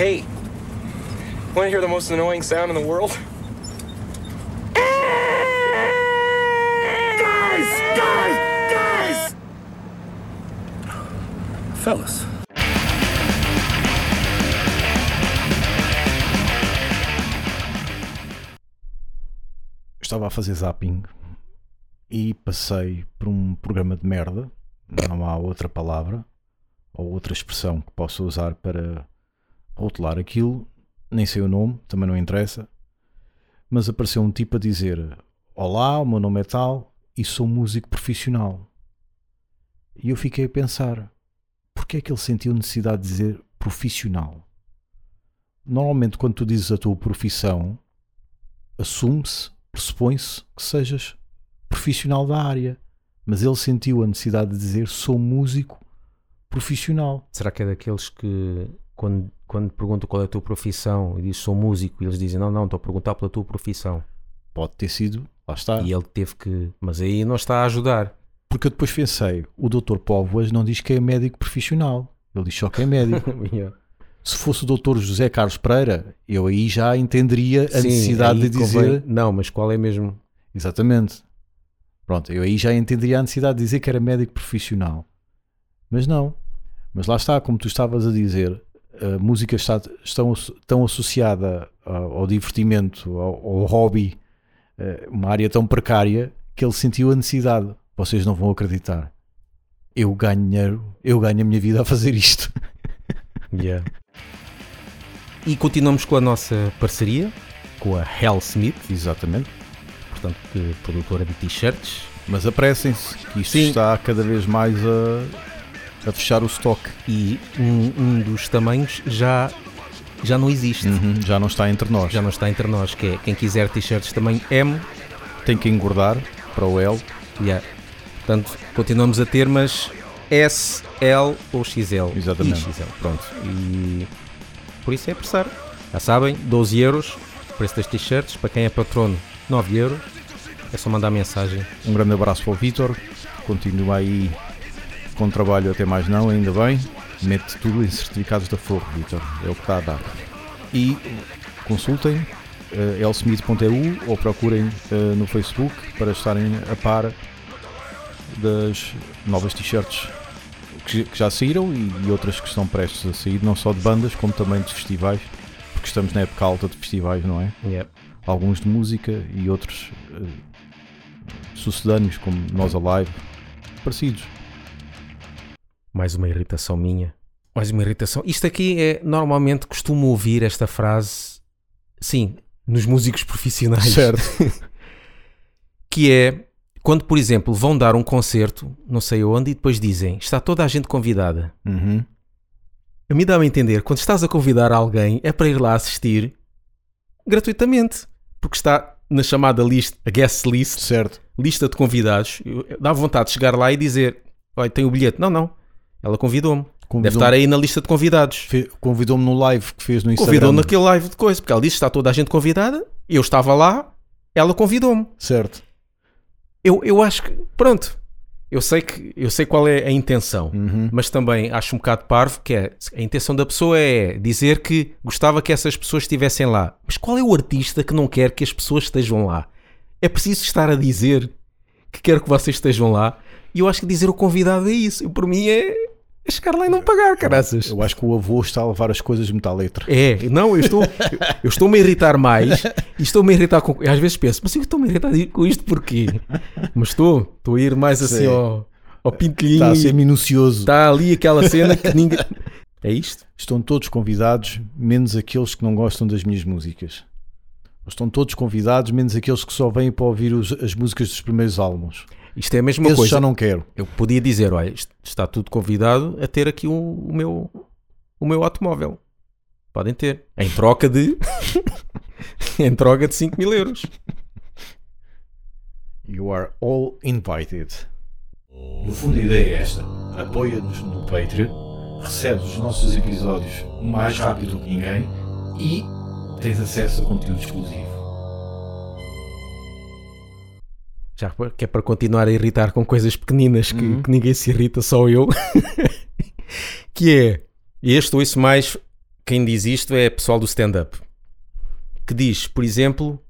Hey, want to hear the most annoying sound in the world? Guys! Guys! Guys! Fellas. Estava a fazer zapping e passei por um programa de merda, não há outra palavra ou outra expressão que possa usar para rotular aquilo, nem sei o nome, também não interessa, mas apareceu um tipo a dizer: Olá, o meu nome é tal e sou músico profissional. E eu fiquei a pensar: porquê é que ele sentiu necessidade de dizer profissional? Normalmente, quando tu dizes a tua profissão, assume-se, pressupõe-se que sejas profissional da área, mas ele sentiu a necessidade de dizer sou músico profissional. Será que é daqueles que, quando, quando perguntam qual é a tua profissão e diz sou músico, e eles dizem não, não, estou a perguntar pela tua profissão. Pode ter sido, lá está. E ele teve que. Mas aí não está a ajudar. Porque eu depois pensei, o Dr. Póvoas não diz que é médico profissional, ele diz só que é médico. Yeah. Se fosse o Dr. José Carlos Pereira, eu aí já entenderia a Sim, necessidade de dizer. convém- Não, mas qual é mesmo? Exatamente. Pronto, eu aí já entenderia a necessidade de dizer que era médico profissional. Mas não. Mas lá está, como tu estavas a dizer, a música está estão, tão associada ao, ao divertimento, ao, ao hobby, eh, uma área tão precária, que ele sentiu a necessidade. Vocês não vão acreditar. Eu ganho dinheiro, eu ganho a minha vida a fazer isto. Yeah. E continuamos com a nossa parceria com a Hell Smith, Exatamente. portanto, produtora de t-shirts. Mas apressem-se, que isto Sim. está cada vez mais a, a fechar o estoque. E um, um dos tamanhos já, já não existe. Uhum, já não está entre nós. Já não está entre nós, que é quem quiser t-shirts tamanho M, Tem que engordar para o L. yeah. portanto, continuamos a ter, mas S, L ou XL. Exatamente. E XL, pronto. E por isso é apressar. Já sabem, 12 euros, preço das t-shirts, para quem é patrono, 9 euros. É só mandar mensagem. Um grande abraço para o Vitor. Continua aí com trabalho até mais não, ainda bem. Mete tudo em certificados da Forro, Vitor. É o que está a dar. E consultem uh, elsmith.eu ou procurem eh, no Facebook para estarem a par das novas t-shirts que, que já saíram e, e outras que estão prestes a sair, não só de bandas como também de festivais, porque estamos na época alta de festivais, não é? Yeah. alguns de música e outros eh, sucedâneos, como Nós Alive, parecidos. Mais uma irritação minha. Mais uma irritação. Isto aqui é. Normalmente costumo ouvir esta frase. Sim, nos músicos profissionais. Que é. Quando, por exemplo, vão dar um concerto, não sei onde, e depois dizem está toda a gente convidada. Uhum. A mim dá-me a entender, quando estás a convidar alguém, é para ir lá assistir gratuitamente. Porque está na chamada lista, a guest list, Certo. lista de convidados. Dá vontade de chegar lá e dizer: Olha, tem o bilhete. Não, não. Ela convidou-me. Deve Convidou- estar aí na lista de convidados. Convidou-me no live que fez no Instagram. Convidou naquele live de coisa, porque ela disse: Está toda a gente convidada. Eu estava lá, ela convidou-me. Certo. Eu, eu acho que, pronto, eu sei, que, eu sei qual é a intenção, Uhum. mas também acho um bocado parvo que é, a intenção da pessoa é dizer que gostava que essas pessoas estivessem lá. Mas qual é o artista que não quer que as pessoas estejam lá? É preciso estar a dizer que quer que vocês estejam lá. E eu acho que dizer o convidado é isso. E por mim é, é chegar lá e não pagar, caraças. Eu acho que o avô está a levar as coisas muito à letra. É, não, eu estou, eu estou-me a irritar mais e estou-me a irritar com. Às vezes penso, mas eu estou-me a irritar com isto porquê? Mas estou, estou a ir mais assim Sim. ao, ao pintelhinho. Está a ser minucioso. Está ali aquela cena que ninguém. É isto? Estão todos convidados, menos aqueles que não gostam das minhas músicas. Estão todos convidados, menos aqueles que só vêm para ouvir os- as músicas dos primeiros álbuns. Isto é a mesma Esses coisa. já não quero. Eu podia dizer, olha, está tudo convidado a ter aqui o, o meu, o meu automóvel. Podem ter. Em troca de. em troca de 5 mil euros. You are all invited. No fundo, a ideia é esta: apoia-nos no Patreon, recebes os nossos episódios mais rápido que ninguém e tens acesso a conteúdo exclusivo. Já que é para continuar a irritar com coisas pequeninas que, Uhum. que ninguém se irrita, só eu. que é, este ouço mais quem diz isto é pessoal do stand-up. Que diz, por exemplo,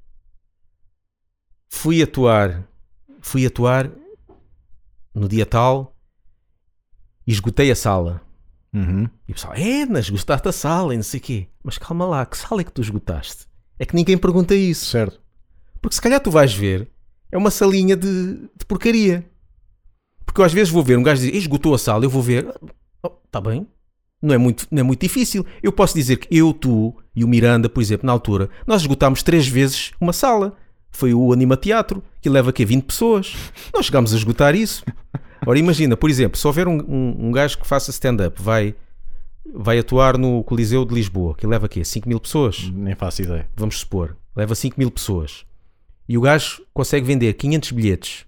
fui atuar, fui atuar no dia tal e esgotei a sala. Uhum. E o pessoal, é, mas esgotaste a sala e não sei o quê. Mas calma lá, que sala é que tu esgotaste? É que ninguém pergunta isso. Certo. Porque se calhar tu vais ver, é uma salinha de, de porcaria. Porque eu às vezes vou ver um gajo dizer, esgotou a sala, eu vou ver, está bem, não é, muito, não é muito difícil. Eu posso dizer que eu, tu e o Miranda, por exemplo, na altura, nós esgotámos três vezes uma sala. Foi o Anima Teatro, que leva aqui 20 pessoas. Nós chegámos a esgotar isso. Ora, imagina, por exemplo, se houver um, um, um gajo que faça stand-up, vai, vai atuar no Coliseu de Lisboa, que leva aqui 5 mil pessoas, Nem faço ideia. vamos supor, leva 5 mil pessoas, e o gajo consegue vender 500 bilhetes,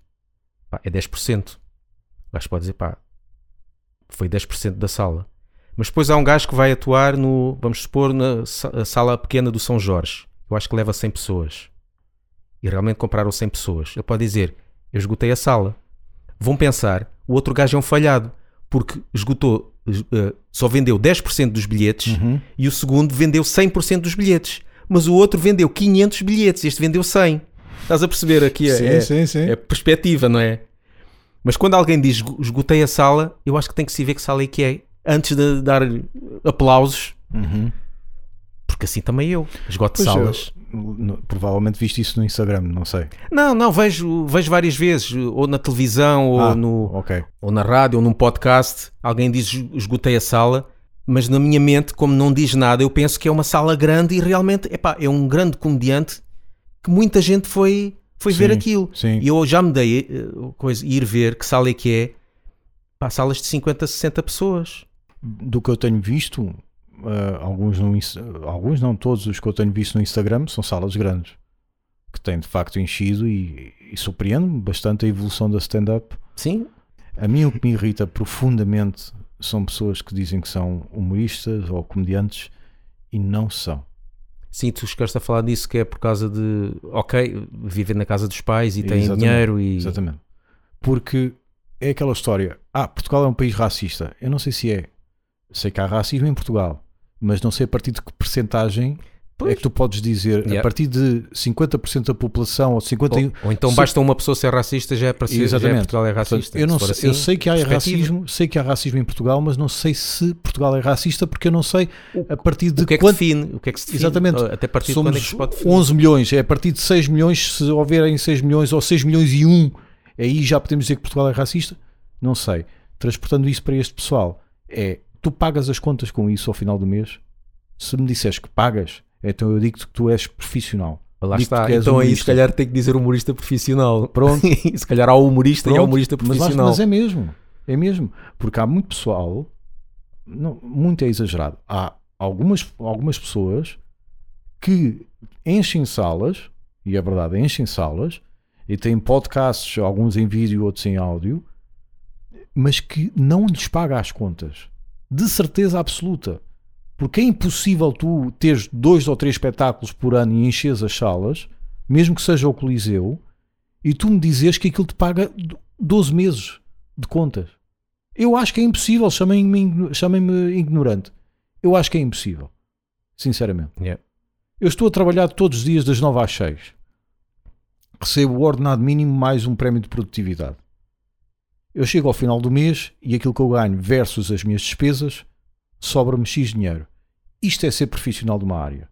pá, é 10%. O gajo pode dizer, pá, foi 10% da sala. Mas depois há um gajo que vai atuar no, vamos supor, na sa- sala pequena do São Jorge. Eu acho que leva 100 pessoas. E realmente compraram 100 pessoas. Ele pode dizer, eu esgotei a sala. Vão pensar, o outro gajo é um falhado, porque esgotou, eh, só vendeu 10% dos bilhetes Uhum. e o segundo vendeu 100% dos bilhetes. Mas o outro vendeu 500 bilhetes, este vendeu 100. Estás a perceber aqui? a- Sim, é, sim, sim. é perspectiva, não é? Mas quando alguém diz "Esgo- esgotei a sala, eu acho que tem que se ver que sala é que é antes de dar aplausos, Uhum. porque assim também eu esgoto Pois, salas. eu- provavelmente viste isso no Instagram, não sei. Não, não, vejo, vejo várias vezes, ou na televisão, ou, Ah, no, Ok. ou na rádio, ou num podcast, alguém diz esgotei a sala, mas na minha mente, como não diz nada, eu penso que é uma sala grande e realmente epá, é um grande comediante que muita gente foi, foi ver Sim, aquilo. sim. E eu já me dei eh, coisa, ir ver que sala é que é. Pá, salas de 50, 60 pessoas. Do que eu tenho visto, ah, alguns, no, alguns não todos os que eu tenho visto no Instagram são salas grandes que têm de facto enchido e, e surpreende-me bastante a evolução da stand-up. Sim, A mim o que me irrita profundamente são pessoas que dizem que são humoristas ou comediantes e não são. Sim, tu chegaste a falar disso que é por causa de, ok, vivem na casa dos pais e têm Exatamente, dinheiro e. Exatamente. Porque é aquela história. Ah, Portugal é um país racista. Eu não sei se é. Sei que há racismo em Portugal, mas não sei a partir de que percentagem é Pois. que tu podes dizer. Yeah. A partir de 50% da população ou 50%. Ou, ou então se- basta uma pessoa ser racista já é para ser, já é Exatamente. Portugal é Portanto, racista. eu, não Se sei, eu assim, sei que há racismo, sei que há racismo em Portugal, mas não sei se Portugal é racista porque eu não sei a partir de O que é que quanto define? O que é que se define? Exatamente. Até a partir de quando é que somos se pode definir? 11 milhões, é a partir de 6 milhões, se houverem 6 milhões ou 6 milhões e 1, aí já podemos dizer que Portugal é racista? Não sei. Transportando isso para este pessoal, é tu pagas as contas com isso ao final do mês? Se me disseres que pagas, então eu digo-te que tu és profissional. Lá Digo-te está. Então aí se humorista. calhar tem que dizer humorista profissional. Pronto. se calhar há o humorista e há o Pronto, humorista mas, profissional. mas é mesmo, é mesmo, porque há muito pessoal, não, muito é exagerado, há algumas, algumas pessoas que enchem salas, e é verdade, enchem salas, e têm podcasts, alguns em vídeo, outros em áudio, mas que não lhes paga as contas, de certeza absoluta. Porque é impossível tu teres dois ou três espetáculos por ano e encheres as salas, mesmo que seja o Coliseu, e tu me dizes que aquilo te paga 12 meses de contas. Eu acho que é impossível, chamem-me chamem-me ignorante. Eu acho que é impossível. Sinceramente. Yeah. Eu estou a trabalhar todos os dias das 9 às 6. Recebo o ordenado mínimo mais um prémio de produtividade. Eu chego ao final do mês e aquilo que eu ganho versus as minhas despesas sobra-me X dinheiro. Isto é ser profissional de uma área.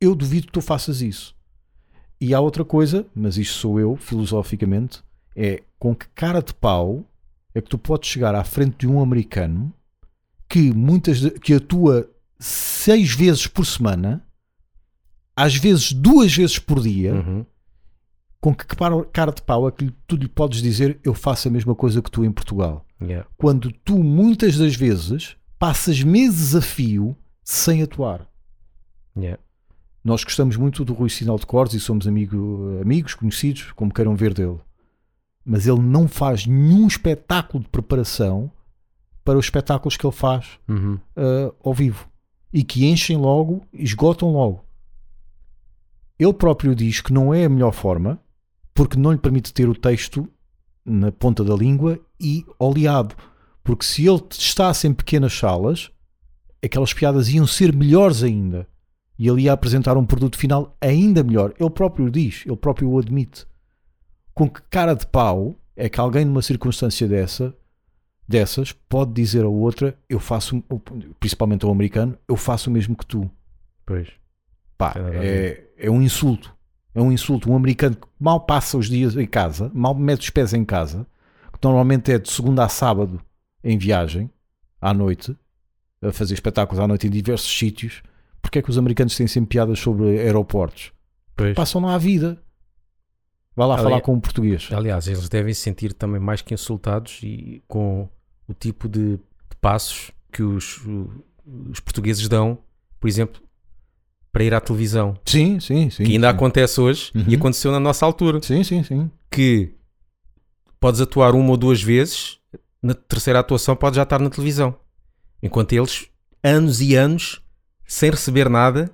Eu duvido que tu faças isso. E há outra coisa, mas isto sou eu, filosoficamente, é com que cara de pau é que tu podes chegar à frente de um americano que muitas de- que atua seis vezes por semana, às vezes duas vezes por dia, Uhum. Com que cara- de pau é que tu lhe podes dizer eu faço a mesma coisa que tu em Portugal. Yeah. Quando tu muitas das vezes passas meses a fio sem atuar. Yeah. Nós gostamos muito do Rui Sinal de Cordes e somos amigo- amigos, conhecidos, como queiram ver dele. Mas ele não faz nenhum espetáculo de preparação para os espetáculos que ele faz Uhum. ah, ao vivo e que enchem logo, esgotam logo. Ele próprio diz que não é a melhor forma porque não lhe permite ter o texto na ponta da língua e oleado. Porque se ele testasse em pequenas salas, aquelas piadas iam ser melhores ainda. E ele ia apresentar um produto final ainda melhor. Ele próprio o diz, ele próprio o admite. Com que cara de pau é que alguém numa circunstância dessa, dessas pode dizer a outra, eu faço, principalmente ao americano, eu faço o mesmo que tu. Pois. Pá, a é, é um insulto. É um insulto. Um americano que mal passa os dias em casa, mal mete os pés em casa, que normalmente é de segunda a sábado em viagem, à noite, a fazer espetáculos à noite em diversos sítios. Porque é que os americanos têm sempre piadas sobre aeroportos? Pois. Passam lá a vida. Vai lá falar com um português. Aliás, eles devem se sentir também mais que insultados e com o tipo de, de passos que os, os portugueses dão, por exemplo, para ir à televisão. Sim, sim, sim. que ainda sim. acontece hoje e Uhum. aconteceu na nossa altura. Sim, sim, sim. Que podes atuar uma ou duas vezes, na terceira atuação podes já estar na televisão. Enquanto eles, anos e anos, sem receber nada,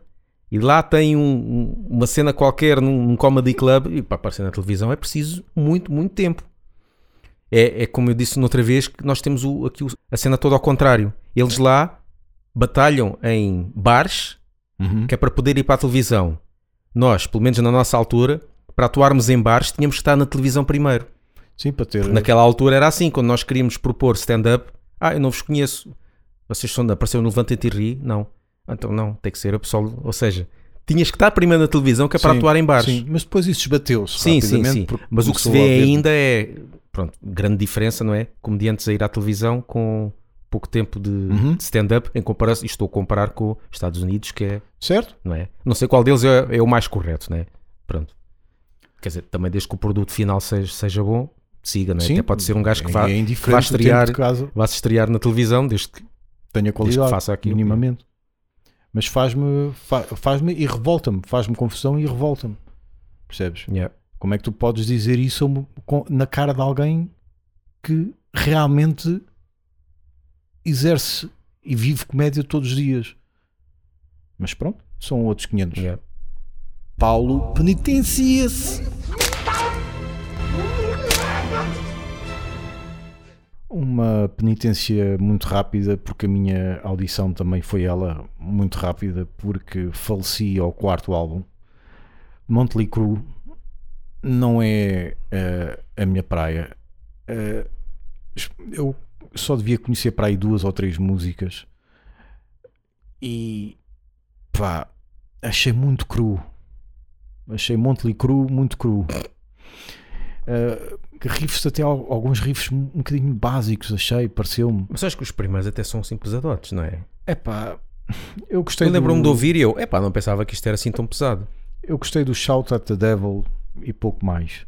e lá tem um- uma cena qualquer num, num comedy club, e para aparecer na televisão é preciso muito, muito tempo. É, é como eu disse noutra vez, que nós temos o- aqui o- a cena toda ao contrário. Eles lá batalham em bares, Uhum. que é para poder ir para a televisão. Nós, pelo menos na nossa altura, para atuarmos em bares, tínhamos que estar na televisão primeiro. Sim, para ter. Naquela altura era assim, quando nós queríamos propor stand-up, ah, eu não vos conheço. Vocês são da apareceu no Levanta-te e ri? Não. Então não, tem que ser a pessoa. Ou seja, tinhas que estar primeiro na televisão que é para Sim, atuar em bares. Sim, mas depois isso esbateu-se. Sim, sim, sim. porque Mas o que se vê ainda é, pronto, grande diferença, não é? Comediantes a ir à televisão com pouco tempo de, Uhum. de stand-up, em comparação, e estou a comparar com os Estados Unidos, que é Certo? não é? Não sei qual deles é, é o mais correto, não é? Pronto. Quer dizer, também desde que o produto final seja, seja bom, siga, não é? Sim. Até pode ser um gajo que vá, é que vá estrear, vá se estrear na televisão, desde que tenha qualidade, faça aquilo. minimamente. Mas faz-me fa- faz-me e revolta-me, faz-me confusão e revolta-me. Percebes? Yeah. Como é que tu podes dizer isso na cara de alguém que realmente exerce e vive comédia todos os dias? Mas pronto, são outros 500. Yeah. Paulo penitencia-se. Uma penitência muito rápida, porque a minha audição também foi ela muito rápida, porque faleci ao quarto álbum. Motley Crue não é eh, a minha praia. Eh, eu só devia conhecer para aí duas ou três músicas e pá, achei muito cru. Achei Motley Crue muito cru. Uh, riffs até al- alguns riffs um bocadinho básicos, achei, pareceu-me. Mas acho que os primeiros até são assim pesadotes, não é? Epá, eu gostei Eu lembro-me de do, ouvir e eu, epá, não pensava que isto era assim tão pesado. eu gostei do Shout at the Devil e pouco mais.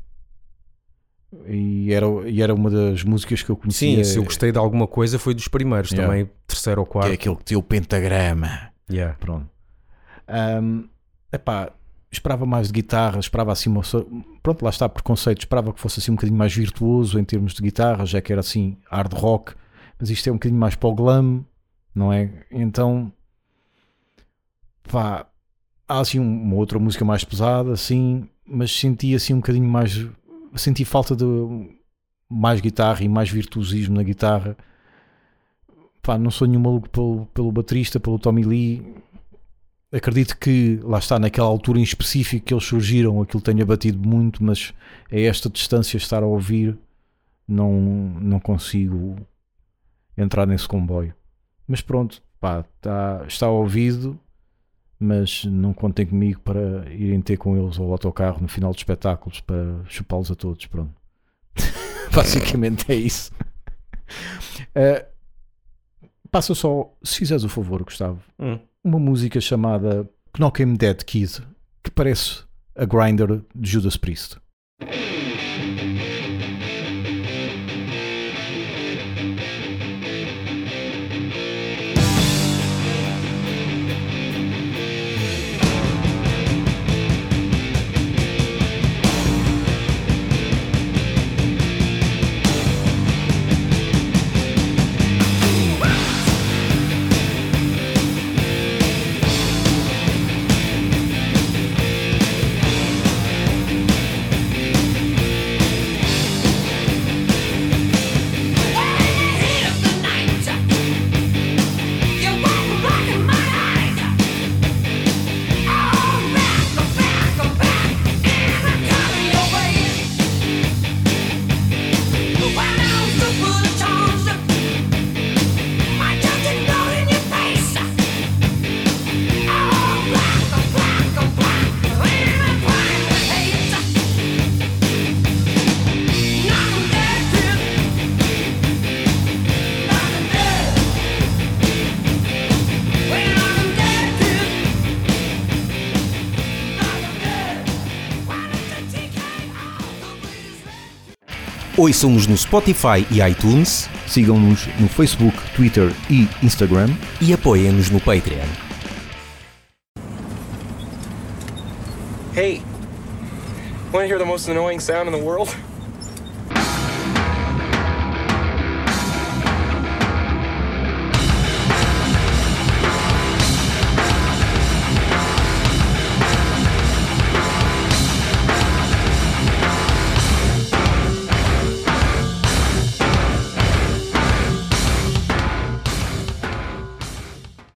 E era, e era uma das músicas que eu conhecia. Sim, se eu gostei de alguma coisa foi dos primeiros, Yeah. também terceiro ou que quarto. é aquele que tem o pentagrama. Yeah. Pronto. Ahm, epá, esperava mais de guitarra, esperava assim uma. Pronto, lá está, preconceito. Esperava que fosse assim um bocadinho mais virtuoso em termos de guitarra, já que era assim hard rock, mas isto é um bocadinho mais para o glam, não é? Então, pá, há assim um- uma outra música mais pesada, assim, mas senti assim um bocadinho mais. Senti falta de mais guitarra e mais virtuosismo na guitarra. Pá, não sou nenhum maluco pelo, pelo baterista, pelo Tommy Lee. Acredito que lá está, naquela altura em específico que eles surgiram, aquilo tenha batido muito, mas a esta distância estar a ouvir, não, não consigo entrar nesse comboio. Mas pronto, pá, tá, está ouvido, mas não contem comigo para irem ter com eles ao autocarro no final dos espetáculos para chupá-los a todos. Pronto. Basicamente é isso. Eh, passa só, se fizeres o favor, Gustavo, Hum. uma música chamada Knock 'Em Dead Kid, que parece a Grinder de Judas Priest. Ouçam-nos no Spotify e iTunes Sigam-nos no Facebook, Twitter e Instagram. e apoiem-nos no Patreon. Hey, want to hear the most annoying sound in the world?